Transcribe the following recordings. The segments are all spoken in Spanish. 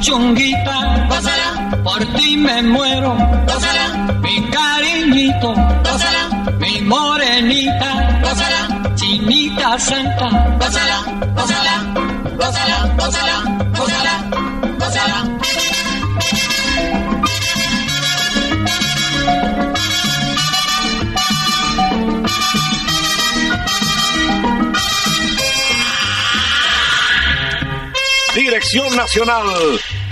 Mi puchunguita, gózala, por ti me muero, gózala, mi cariñito, gózala, mi morenita, gózala, chinita santa, gózala, gózala, gózala, gózala, gózala, gózala. Dirección Nacional,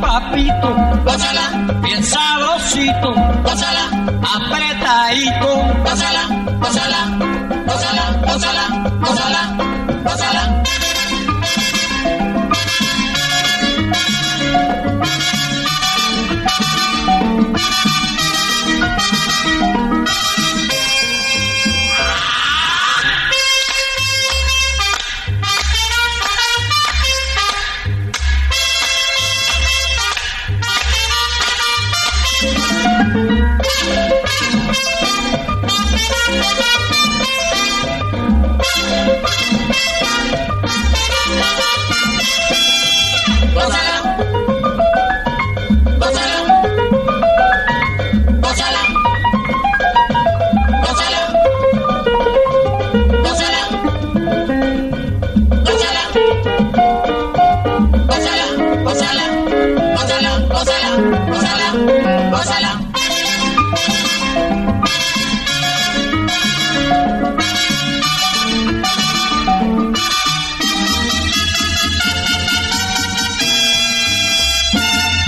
papito, gózala, bien sabrosito, gózala, apretadito, gózala, gózala, gózala, gózala.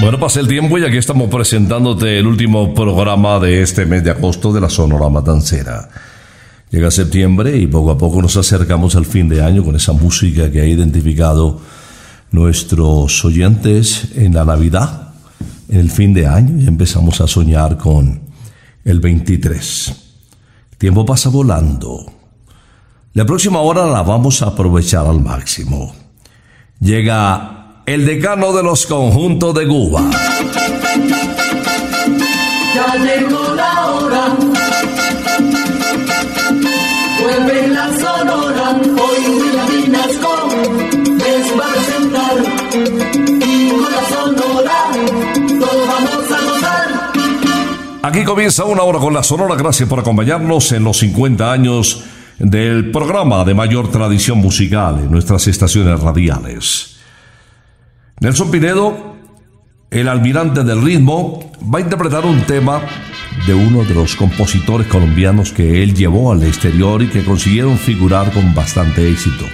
Bueno, pasa el tiempo y aquí estamos presentándote el último programa de este mes de agosto de la Sonora Matancera. Llega septiembre y poco a poco nos acercamos al fin de año con esa música que ha identificado nuestros oyentes en la Navidad, en el fin de año, y empezamos a soñar con el 23. El tiempo pasa volando. La próxima hora la vamos a aprovechar al máximo. Llega el decano de los conjuntos de Cuba. Ya llegó la hora. Vuelve la sonora. Hoy William Vinasco les va a presentar. Y con la sonora todos vamos a gozar. Aquí comienza una hora con la Sonora. Gracias por acompañarnos en los 50 años del programa de mayor tradición musical en nuestras estaciones radiales. Nelson Pinedo, el almirante del ritmo, va a interpretar un tema de uno de los compositores colombianos que él llevó al exterior y que consiguieron figurar con bastante éxito.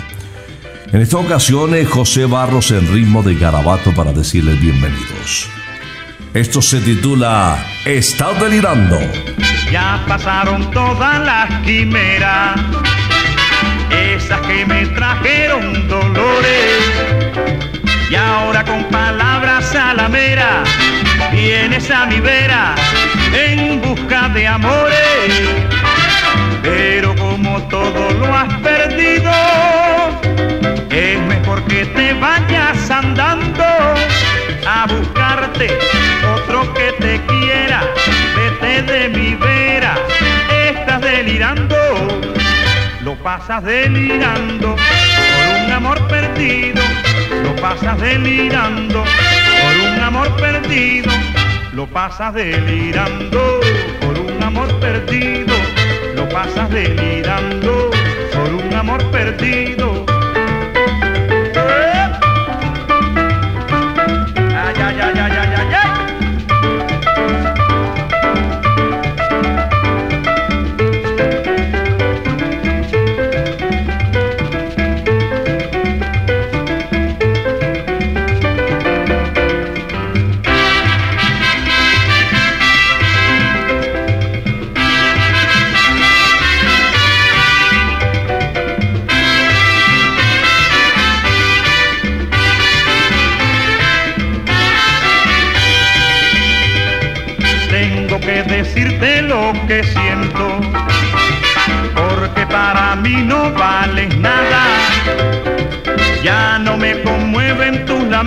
En esta ocasión es José Barros en ritmo de garabato para decirles bienvenidos. Esto se titula Estás delirando. Ya pasaron todas las quimeras, esas que me trajeron dolores. Y ahora con palabras a la vienes a mi vera en busca de amores. Pero como todo lo has perdido, pasas delirando por un amor perdido, lo pasas delirando por un amor perdido, lo pasas delirando por un amor perdido, lo pasas delirando por un amor perdido.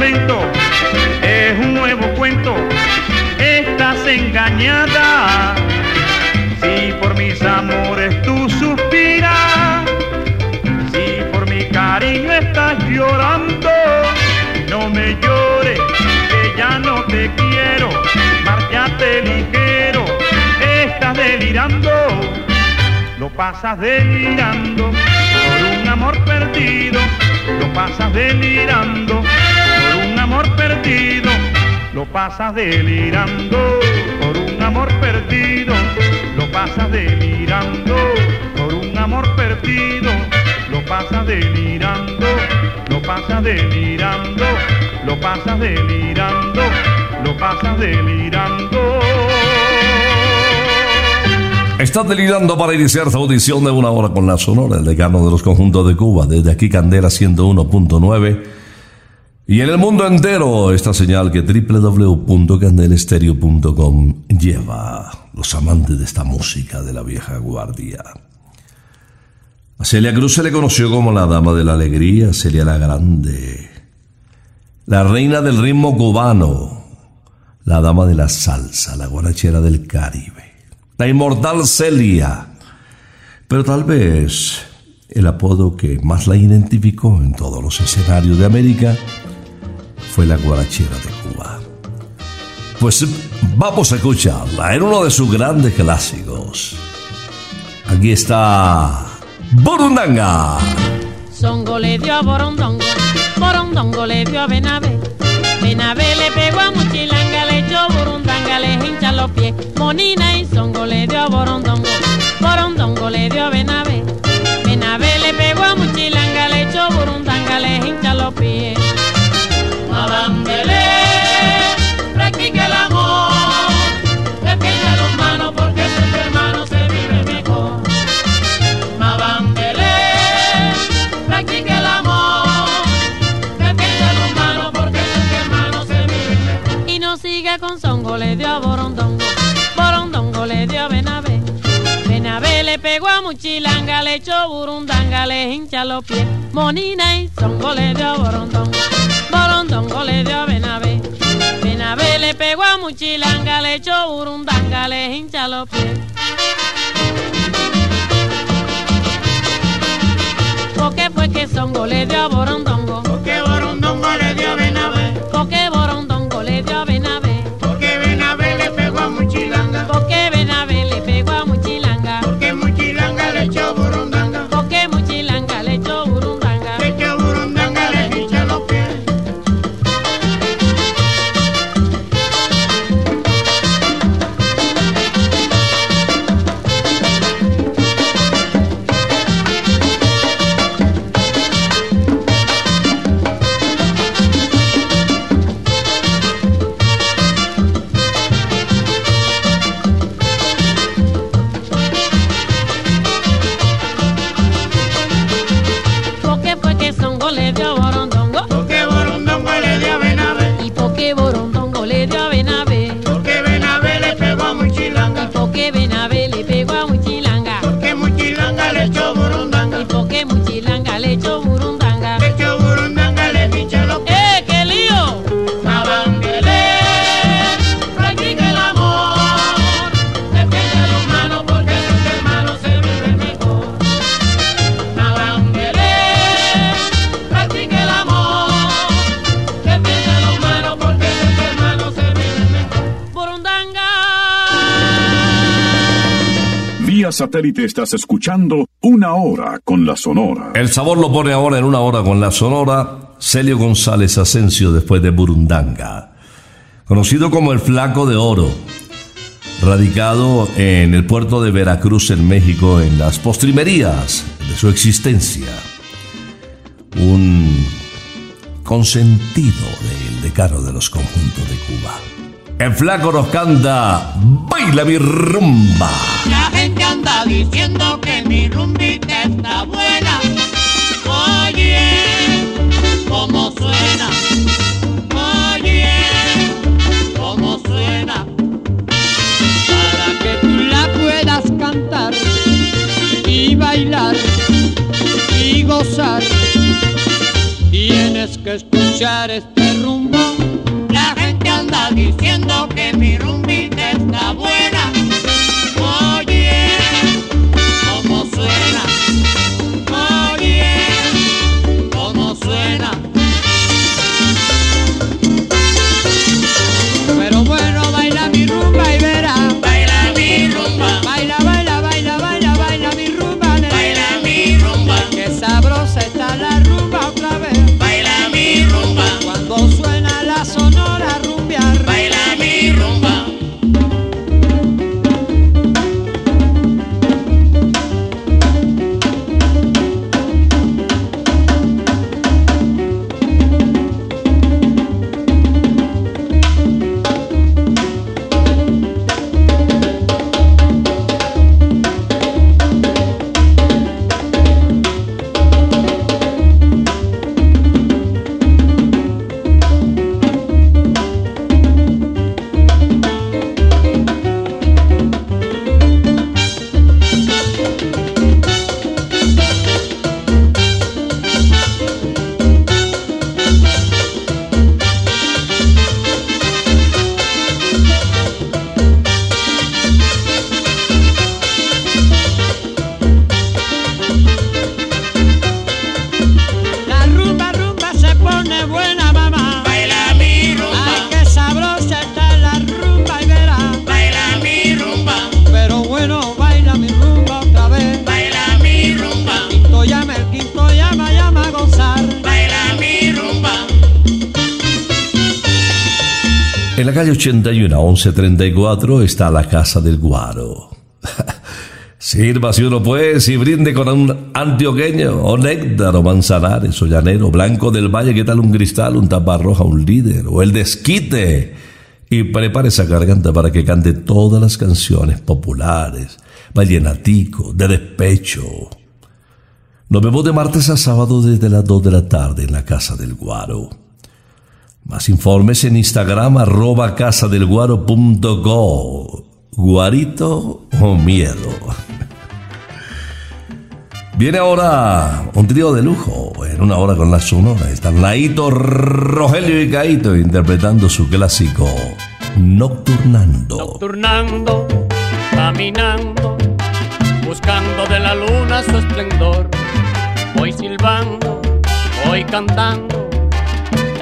Es un nuevo cuento, estás engañada. Si por mis amores tú suspiras, si por mi cariño estás llorando, no me llores, que ya no te quiero, márchate ligero, estás delirando, lo pasas delirando por un amor perdido, lo pasas delirando perdido, lo pasas delirando por un amor perdido, lo pasas delirando por un amor perdido, lo pasas delirando, lo pasas delirando, lo pasas delirando, lo pasas delirando. Estás delirando para iniciar su audición de una hora con la Sonora, el decano de los conjuntos de Cuba, desde aquí Candela 101.9. Y en el mundo entero, esta señal que www.candelestereo.com lleva los amantes de esta música de la vieja guardia. A Celia Cruz se le conoció como la dama de la alegría, Celia la Grande, la reina del ritmo cubano, la dama de la salsa, la guarachera del Caribe, la inmortal Celia. Pero tal vez el apodo que más la identificó en todos los escenarios de América fue la guarachera de Cuba. Pues vamos a escucharla en uno de sus grandes clásicos. Aquí está Burundanga. Songo le dio a Borondongo, Borondongo le dio a Benavé. Benavé le pegó a Muchilanga, le echó Burundanga, le hincha los pies. Monina y Songo le dio a Borondongo, Borondongo le dio a Benavé. Benavé le pegó a Muchilanga, le echó Burundanga, le hincha los pies. Echó Burundanga, le hincha los pies. Monina y Songo le dio Borondongo, Borondongo le dio a Benabé. Benabé le pegó a Muchilanga, le echó Burundanga, le hincha los pies. Porque fue que Songo le dio Borondongo. Porque Borondongo le dio a satélite estás escuchando Una Hora con la Sonora. El sabor lo pone ahora en una hora con la sonora Celio González Asensio después de Burundanga. Conocido como el Flaco de Oro. Radicado en el puerto de Veracruz en México en las postrimerías de su existencia. Un consentido del decano de los conjuntos de Cuba. El flaco nos canta Baila mi rumba. La gente anda diciendo que mi rumbita está buena. Oye, cómo suena. Oye, cómo suena. Para que tú la puedas cantar y bailar y gozar, tienes que escuchar este rumbo. La gente anda diciendo que mi rumbita está buena. 81, 1134, está la Casa del Guaro. Sírvase uno pues y brinde con un antioqueño, o néctar, o manzanares, o llanero, blanco del valle, ¿qué tal un cristal, un tapa roja, un líder, o el desquite? Y prepare esa garganta para que cante todas las canciones populares, vallenatico, de despecho. Nos vemos de martes a sábado desde las 2 de la tarde en la Casa del Guaro. Más informes en Instagram arroba casadelguaro.go. Guarito o miedo. Viene ahora un trío de lujo en una hora con la sonora. Están Laito, Rogelio y Caito interpretando su clásico Nocturnando. Nocturnando, caminando, buscando de la luna su esplendor. Voy silbando, voy cantando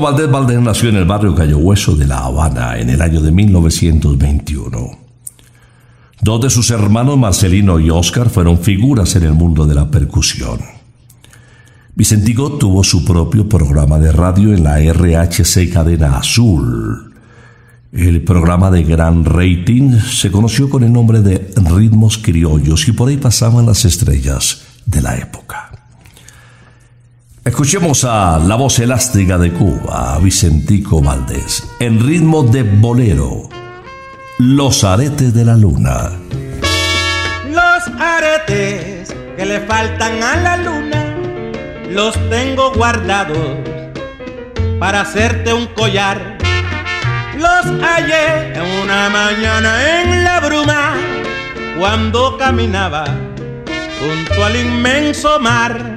Valdés Valdés nació en el barrio Cayo Hueso de La Habana en el año de 1921. Dos de sus hermanos, Marcelino y Oscar, fueron figuras en el mundo de la percusión. Vicentico tuvo su propio programa de radio en la RHC Cadena Azul. El programa de gran rating se conoció con el nombre de Ritmos Criollos y por ahí pasaban las estrellas de la época. Escuchemos a la voz elástica de Cuba, Vicentico Valdés, en ritmo de bolero, Los aretes de la luna. Los aretes que le faltan a la luna los tengo guardados para hacerte un collar. Los hallé en una mañana en la bruma cuando caminaba junto al inmenso mar.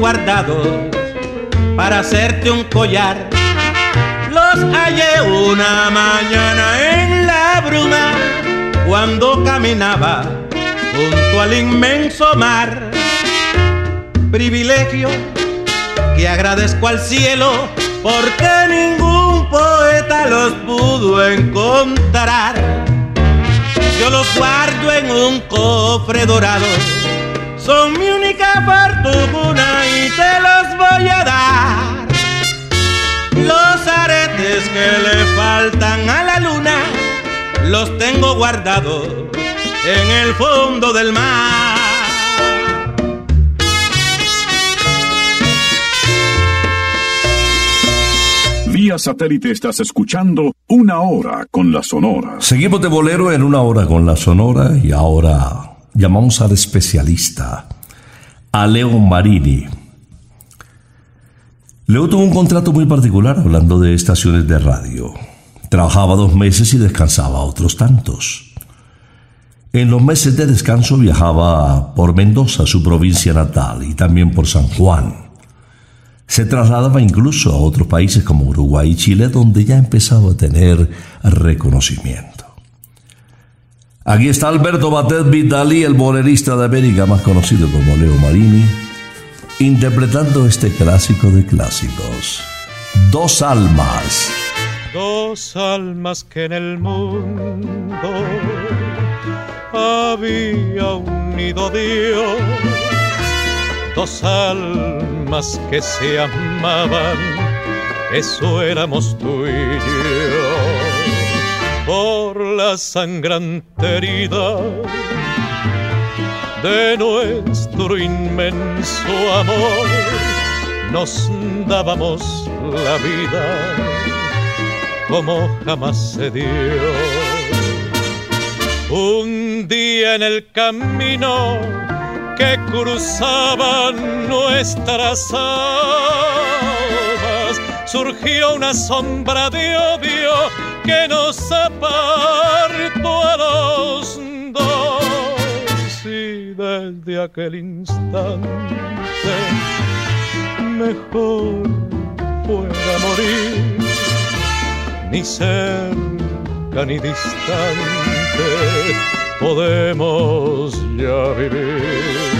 Guardados para hacerte un collar. Los hallé una mañana en la bruma cuando caminaba junto al inmenso mar. Privilegio que agradezco al cielo porque ningún poeta los pudo encontrar. Yo los guardo en un cofre dorado. Son mi única fortuna y te los voy a dar. Los aretes que le faltan a la luna los tengo guardados en el fondo del mar. Vía satélite estás escuchando Una Hora con la Sonora. Seguimos de bolero en una hora con la Sonora y ahora llamamos al especialista, a Leo Marini. Leo tuvo un contrato muy particular hablando de estaciones de radio. Trabajaba dos meses y descansaba otros tantos. En los meses de descanso viajaba por Mendoza, su provincia natal, y también por San Juan. Se trasladaba incluso a otros países como Uruguay y Chile, donde ya empezaba a tener reconocimiento. Aquí está Alberto Batet Vitali, el bolerista de América, más conocido como Leo Marini, interpretando este clásico de clásicos. Dos almas. Dos almas que en el mundo había unido Dios. Dos almas que se amaban, eso éramos tú y yo. Por la sangrante herida de nuestro inmenso amor, nos dábamos la vida como jamás se dio. Un día en el camino que cruzaban nuestras almas, surgió una sombra de odio que nos apartó a los dos. Y desde aquel instante, mejor fuera morir, ni cerca ni distante, podemos ya vivir.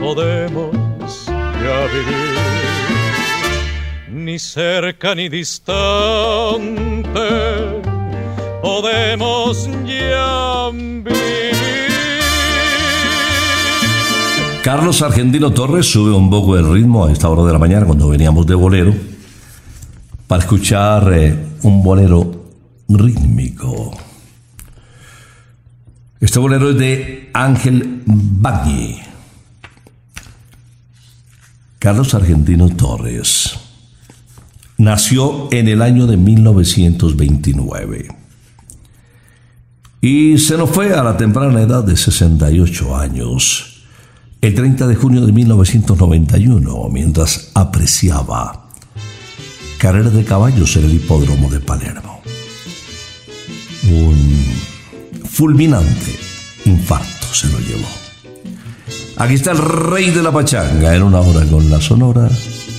podemos ya vivir, ni cerca ni distante, podemos ya vivir. Carlos Argentino Torres sube un poco el ritmo a esta hora de la mañana cuando veníamos de bolero para escuchar eh, un bolero rítmico. Este bolero es de Ángel Bagni. Carlos Argentino Torres nació en el año de 1929 y se nos fue a la temprana edad de 68 años, el 30 de junio de 1991, mientras apreciaba carrera de caballos en el hipódromo de Palermo. Un fulminante infarto se lo llevó. Aquí está el rey de la pachanga en una hora con la sonora,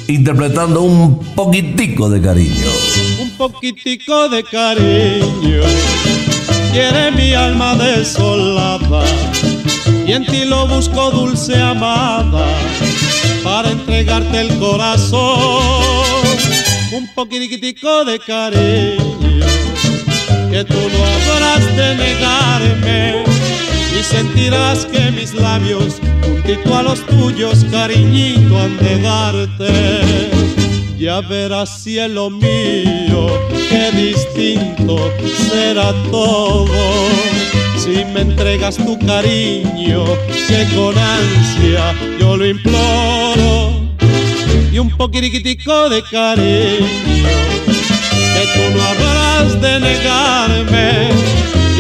interpretando un poquitico de cariño. Un poquitico de cariño quiere mi alma desolada y en ti lo busco dulce amada para entregarte el corazón. Un poquitico de cariño que tú no habrás de negarme y sentirás que mis labios juntito a los tuyos cariñito han de darte. Ya verás cielo mío qué distinto será todo. Si me entregas tu cariño que con ansia yo lo imploro. Y un poquitico de cariño que tú no habrás de negarme. y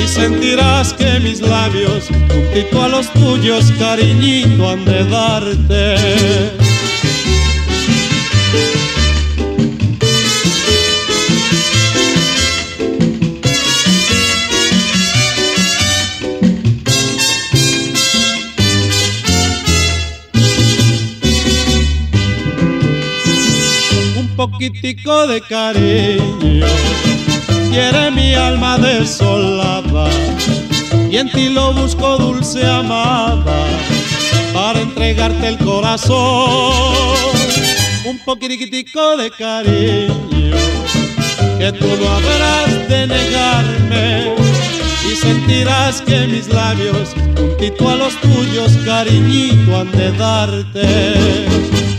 sentirás que mis labios, juntito a los tuyos, cariñito han de darte. Un poquitico de cariño. Quiere mi alma desolada y en ti lo busco dulce amada para entregarte el corazón. Un poquitico de cariño que tú no habrás de negarme y sentirás que mis labios juntito a los tuyos cariñito han de darte.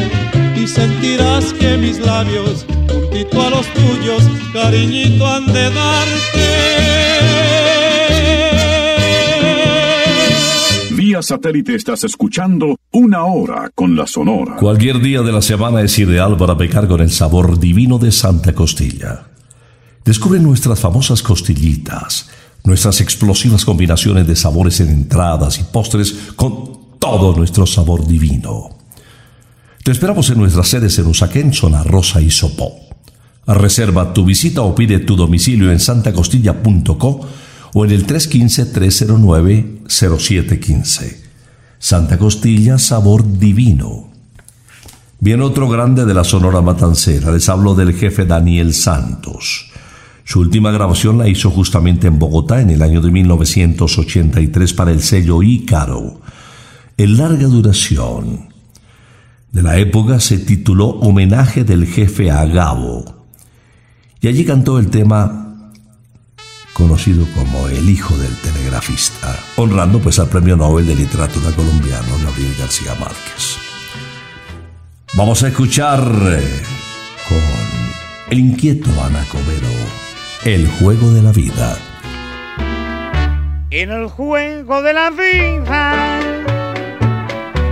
sentirás que mis labios juntito a los tuyos cariñito han de darte Vía satélite estás escuchando una hora con la Sonora. Cualquier día de la semana es ideal para pecar con el sabor divino de Santa Costilla. Descubre nuestras famosas costillitas, nuestras explosivas combinaciones de sabores en entradas y postres con todo nuestro sabor divino. Te esperamos en nuestras sedes en Usaquén, Zona Rosa y Sopó. Reserva tu visita o pide tu domicilio en santacostilla.co o en el 315-309-0715. Santa Costilla, sabor divino. Bien otro grande de la Sonora Matancera, les hablo del jefe Daniel Santos. Su última grabación la hizo justamente en Bogotá en el año de 1983 para el sello Ícaro. En larga duración de la época se tituló Homenaje del jefe a Gabo. Y allí cantó el tema conocido como el hijo del telegrafista, honrando pues al Premio Nobel de Literatura colombiano Gabriel García Márquez. Vamos a escuchar eh, con el inquieto Anacobero el juego de la vida. En el juego de la vida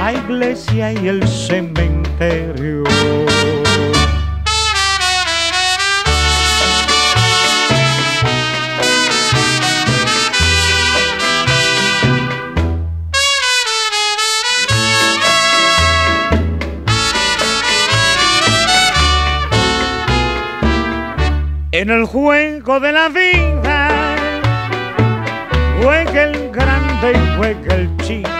la iglesia y el cementerio. En el juego de la vida juega el grande y juega el chico,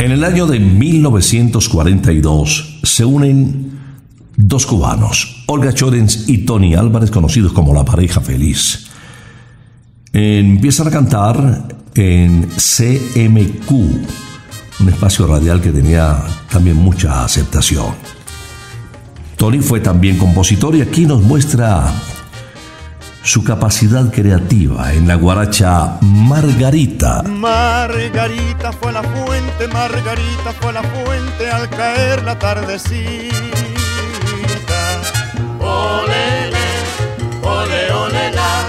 En el año de 1942 se unen dos cubanos, Olga Chorens y Tony Álvarez, conocidos como la pareja feliz. Empiezan a cantar en CMQ, un espacio radial que tenía también mucha aceptación. Tony fue también compositor y aquí nos muestra su capacidad creativa en la guaracha Margarita. Margarita fue la fuente, Margarita fue la fuente al caer la tardecita. Olele, ole, ole, la.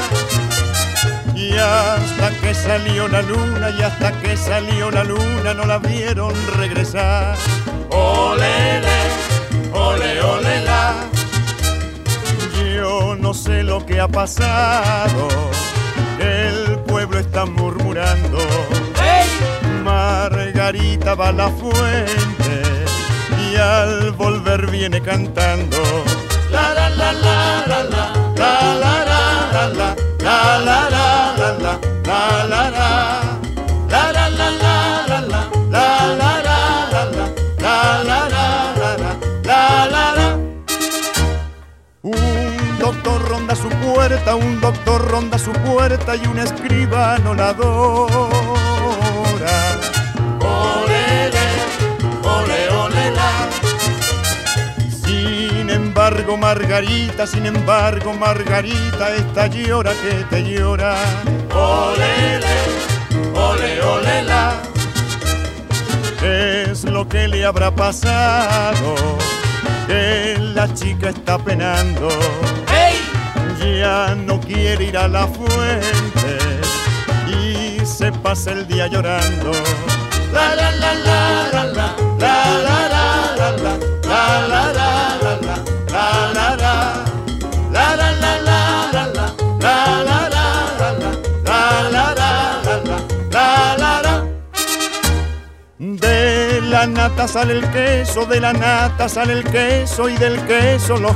Y hasta que salió la luna, y hasta que salió la luna no la vieron regresar. Olele, ole, ole, la yo no sé lo que ha pasado, el pueblo está murmurando. Margarita va a la fuente y al volver viene cantando. La la la la la la la la la la la la la la la la la la puerta, un doctor ronda su puerta y un escribano la adora. Olele, ole, ole, la. Sin embargo, Margarita, sin embargo, Margarita, esta llora que te llora. Olele, ole, ole, la. Es lo que le habrá pasado que la chica está penando. Ya no quiere ir a la fuente y se pasa el día llorando. La la la la la la la la la la la la la la la la de la nata sale el queso, de la nata sale el queso y del queso los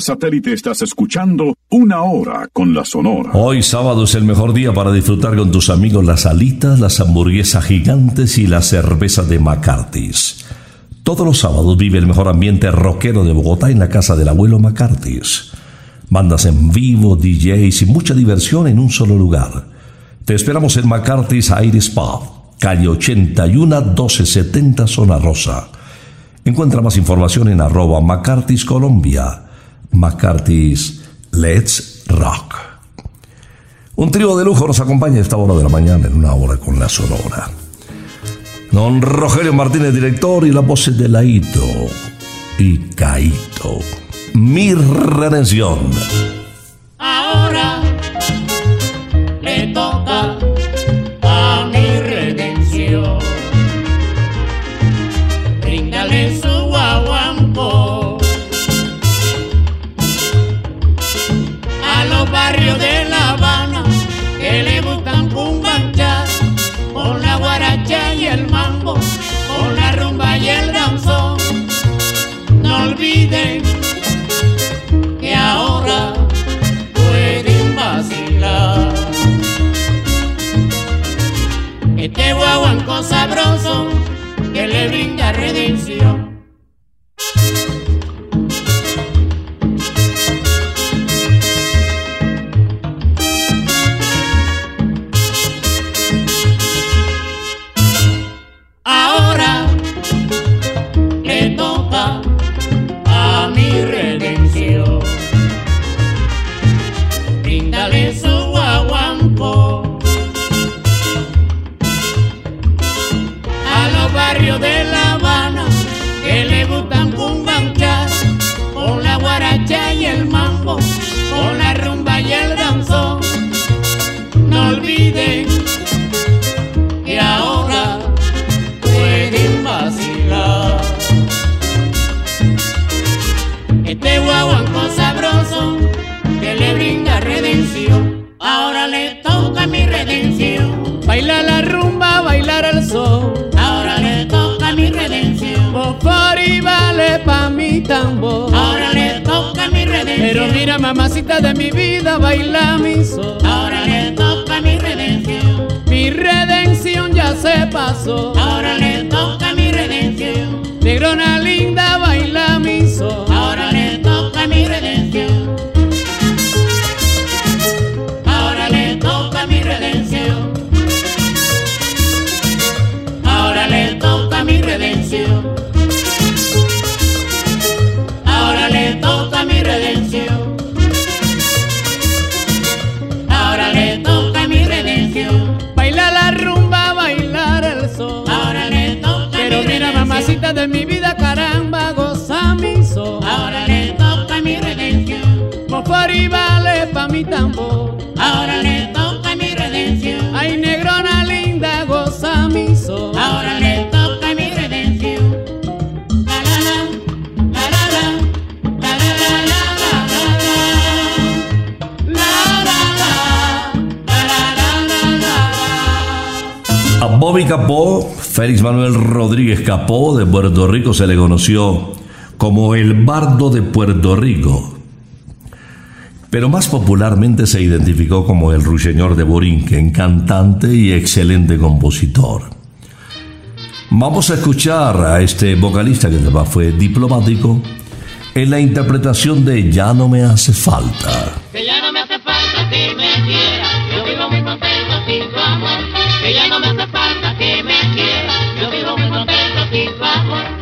Satélite estás escuchando Una Hora con la Sonora. Hoy sábado es el mejor día para disfrutar con tus amigos las alitas, las hamburguesas gigantes y la cerveza de McCarthy's. Todos los sábados vive el mejor ambiente rockero de Bogotá en la casa del abuelo McCarthy's. Bandas en vivo, DJs y mucha diversión en un solo lugar. Te esperamos en McCarthy's Aires Pub, calle 81 1270 Zona Rosa. Encuentra más información en arroba McCarthy's Colombia. McCarthy's Let's Rock. Un trío de lujo nos acompaña a esta hora de la mañana en una hora con la Sonora. Don Rogelio Martínez, director, y la voz de Laito y Caito. Mi redención. Ahora le Este guaguanco sabroso que le brinda redención. Ahora le toca mi redención. Ay, negrona linda, goza mi sol. Ahora le toca mi redención. La la la, la la la, la la la la la la la la la la la A Bobby Capó, Félix Manuel Rodríguez Capó de Puerto Rico se le conoció como el bardo de Puerto Rico. Pero más popularmente se identificó como el ruiseñor de Borinquen, cantante y excelente compositor. Vamos a escuchar a este vocalista que además fue diplomático en la interpretación de Ya no me hace falta. Que ya no me hace falta que me quiera, yo vivo muy contento sin tu amor. Que ya no me hace falta que me quiera, yo vivo muy contento sin tu amor.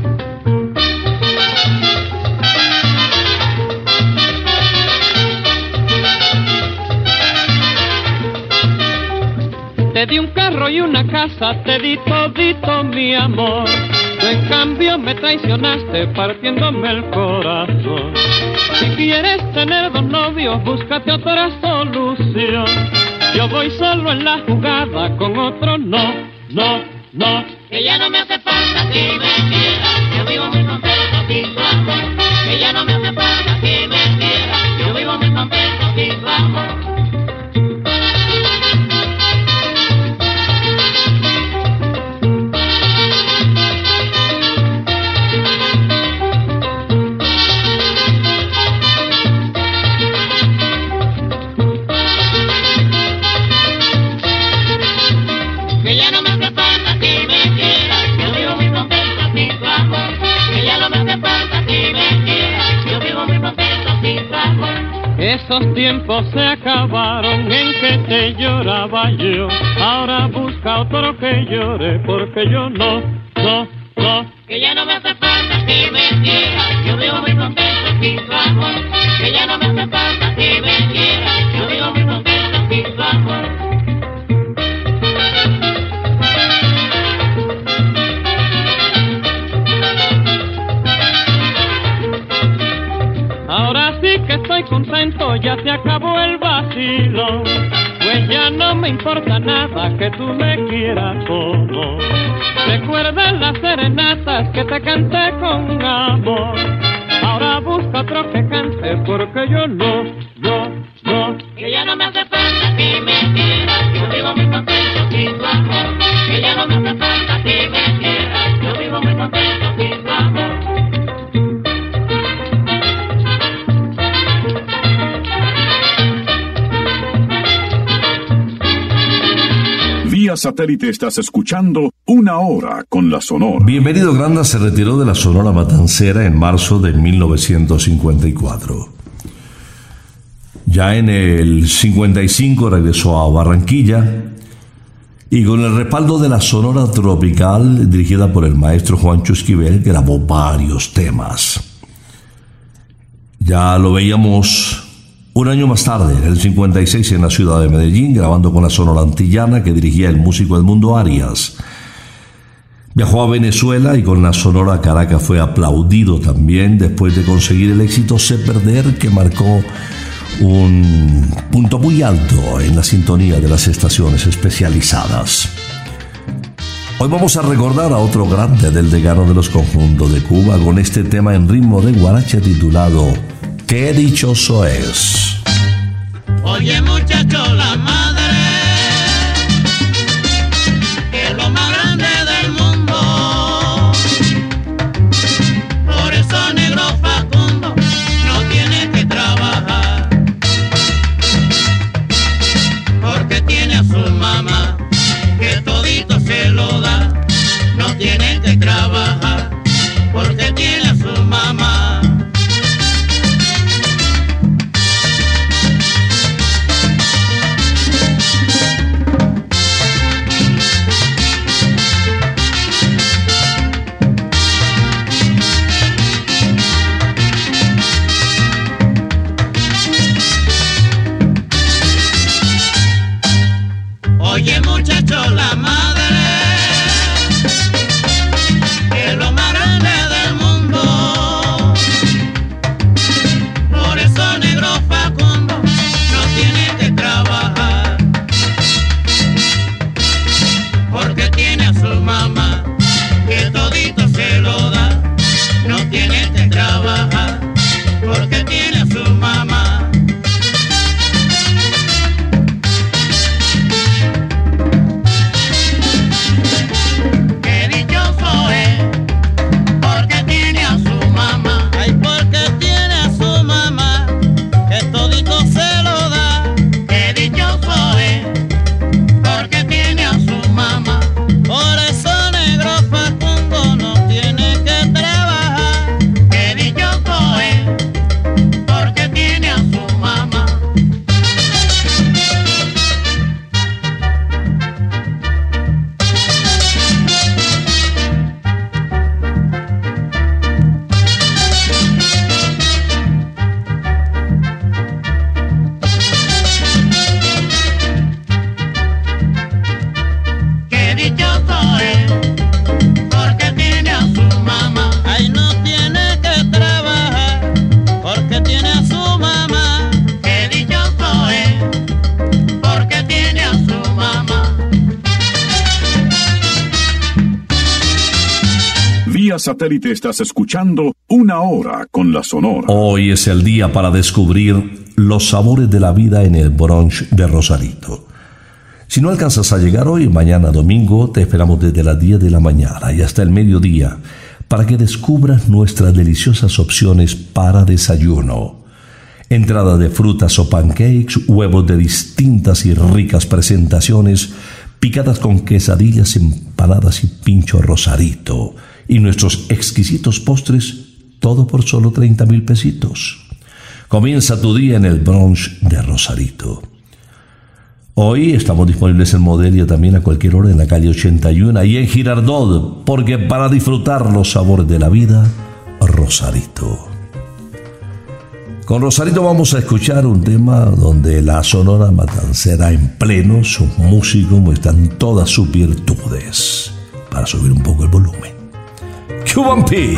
Te di un carro y una casa, te di todito mi amor. Tú en cambio me traicionaste partiéndome el corazón. Si quieres tener dos novios, búscate otra solución. Yo voy solo en la jugada, con otro no, no, no. Que ya no me hace falta que me quiera, yo vivo muy contento se acabaron en que te lloraba yo. Ahora busca otro que llore porque yo no. Satélite estás escuchando Una Hora con la Sonora. Bienvenido Granda se retiró de la Sonora Matancera en marzo de 1954. Ya en el 55 regresó a Barranquilla y con el respaldo de la Sonora Tropical dirigida por el maestro Juancho Esquivel grabó varios temas. Ya lo veíamos un año más tarde, en el 56, en la ciudad de Medellín, grabando con la Sonora Antillana que dirigía el músico Edmundo Arias. Viajó a Venezuela y con la Sonora Caracas fue aplaudido también después de conseguir el éxito Sé Perder que marcó un punto muy alto en la sintonía de las estaciones especializadas. Hoy vamos a recordar a otro grande del decano de los conjuntos de Cuba con este tema en ritmo de guaracha titulado Qué dichoso es. Oye muchacho, satélite estás escuchando Una Hora con la Sonora. Hoy es el día para descubrir los sabores de la vida en el brunch de Rosarito. Si no alcanzas a llegar hoy, mañana domingo, te esperamos desde las 10 de la mañana y hasta el mediodía para que descubras nuestras deliciosas opciones para desayuno. Entrada de frutas o pancakes, huevos de distintas y ricas presentaciones, picadas con quesadillas, empanadas y pincho rosarito. Y nuestros exquisitos postres, todo por solo 30 mil pesitos. Comienza tu día en el brunch de Rosarito. Hoy estamos disponibles en Modelia también a cualquier hora en la calle 81 y en Girardot, porque para disfrutar los sabores de la vida, Rosarito. Con Rosarito vamos a escuchar un tema donde la Sonora Matancera en pleno, sus músicos muestran todas sus virtudes. Para subir un poco el volumen. 큐범피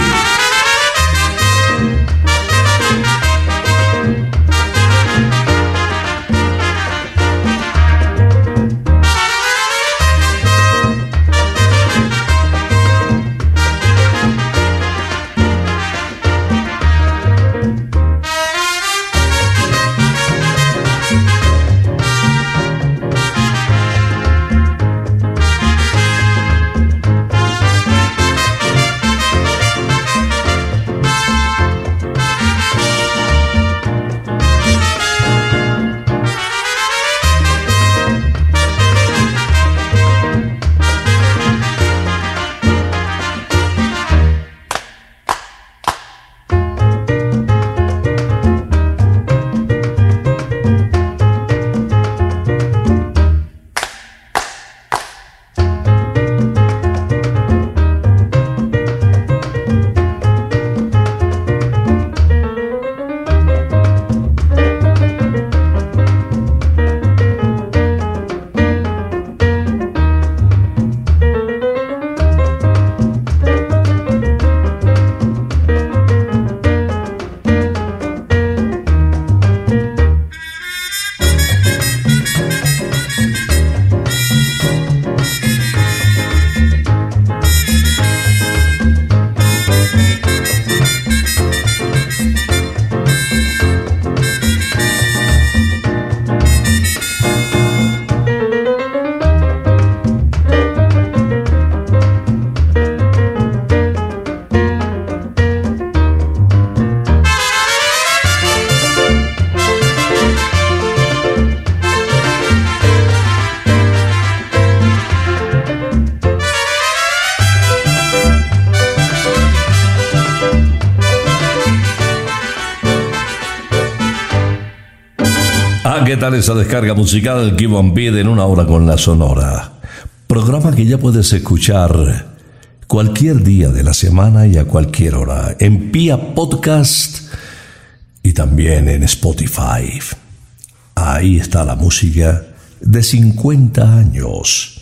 esa descarga musical Give on Beat en una hora con la Sonora? Programa que ya puedes escuchar cualquier día de la semana y a cualquier hora en Pia Podcast y también en Spotify. Ahí está la música de 50 años.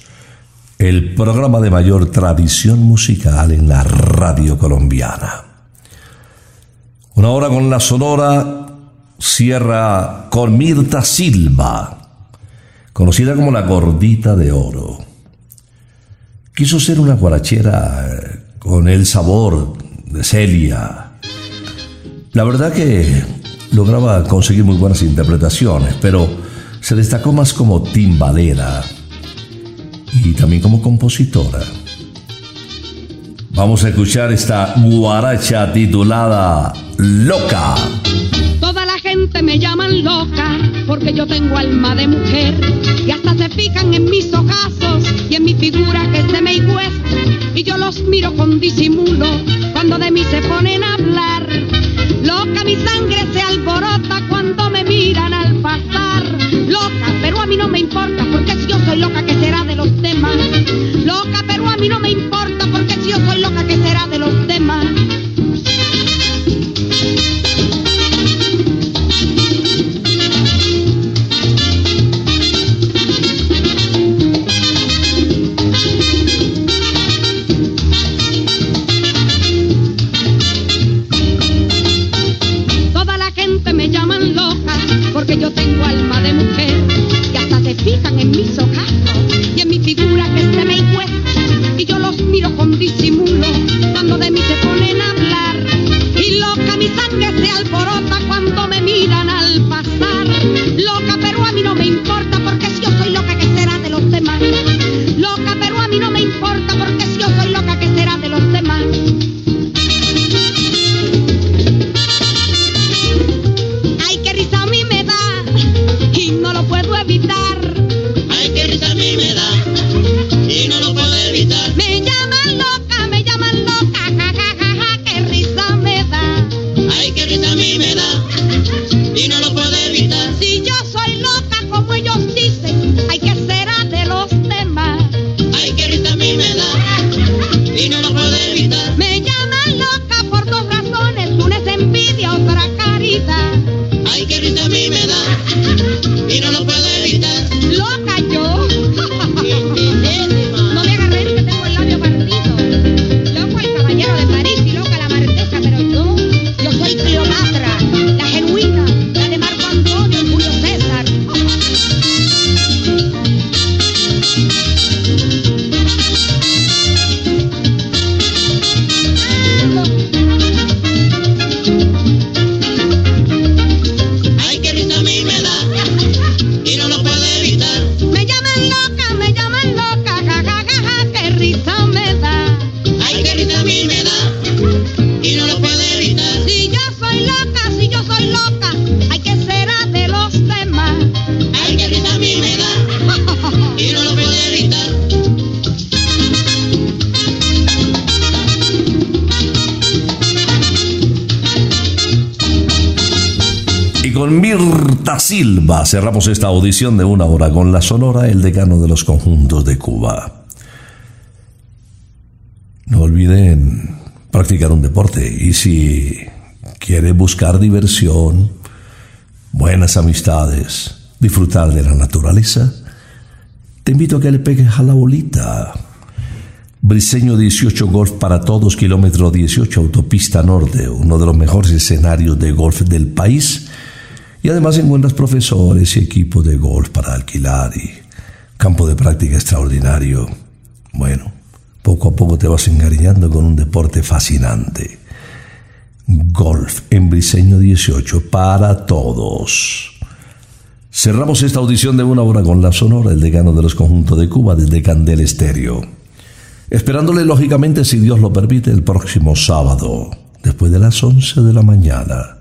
El programa de mayor tradición musical en la radio colombiana. Una hora con la Sonora cierra con Mirta Silva, conocida como la gordita de oro. Quiso ser una guarachera eh, con el sabor de Celia. La verdad que lograba conseguir muy buenas interpretaciones, pero se destacó más como timbalera y también como compositora. Vamos a escuchar esta guaracha titulada Loca. Gente me llaman loca porque yo tengo alma de mujer y hasta se fijan en mis ojazos y en mi figura que es de May y yo los miro con disimulo cuando de mí se ponen a hablar. Loca mi sangre se alborota cuando me miran al pasar. Loca, pero a mí no me importa porque si yo soy loca que será de los demás. Loca, pero a mí no me importa cerramos esta audición de una hora con la Sonora, el decano de los conjuntos de Cuba. No olviden practicar un deporte y si quiere buscar diversión, buenas amistades, disfrutar de la naturaleza, te invito a que le pegues a la bolita. Briseño 18 Golf para todos, kilómetro 18, autopista norte, uno de los mejores escenarios de golf del país. Y además encuentras profesores y equipos de golf para alquilar y campo de práctica extraordinario. Bueno, poco a poco te vas encariñando con un deporte fascinante. Golf en Briseño 18 para todos. Cerramos esta audición de una hora con la Sonora, el decano de los conjuntos de Cuba desde Candel Estéreo. Esperándole lógicamente, si Dios lo permite, el próximo sábado, después de las 11 de la mañana.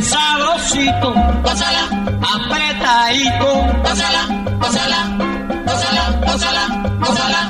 bien sabrosito, pásala, apretadito, pásala, pásala, pásala, pásala, pásala.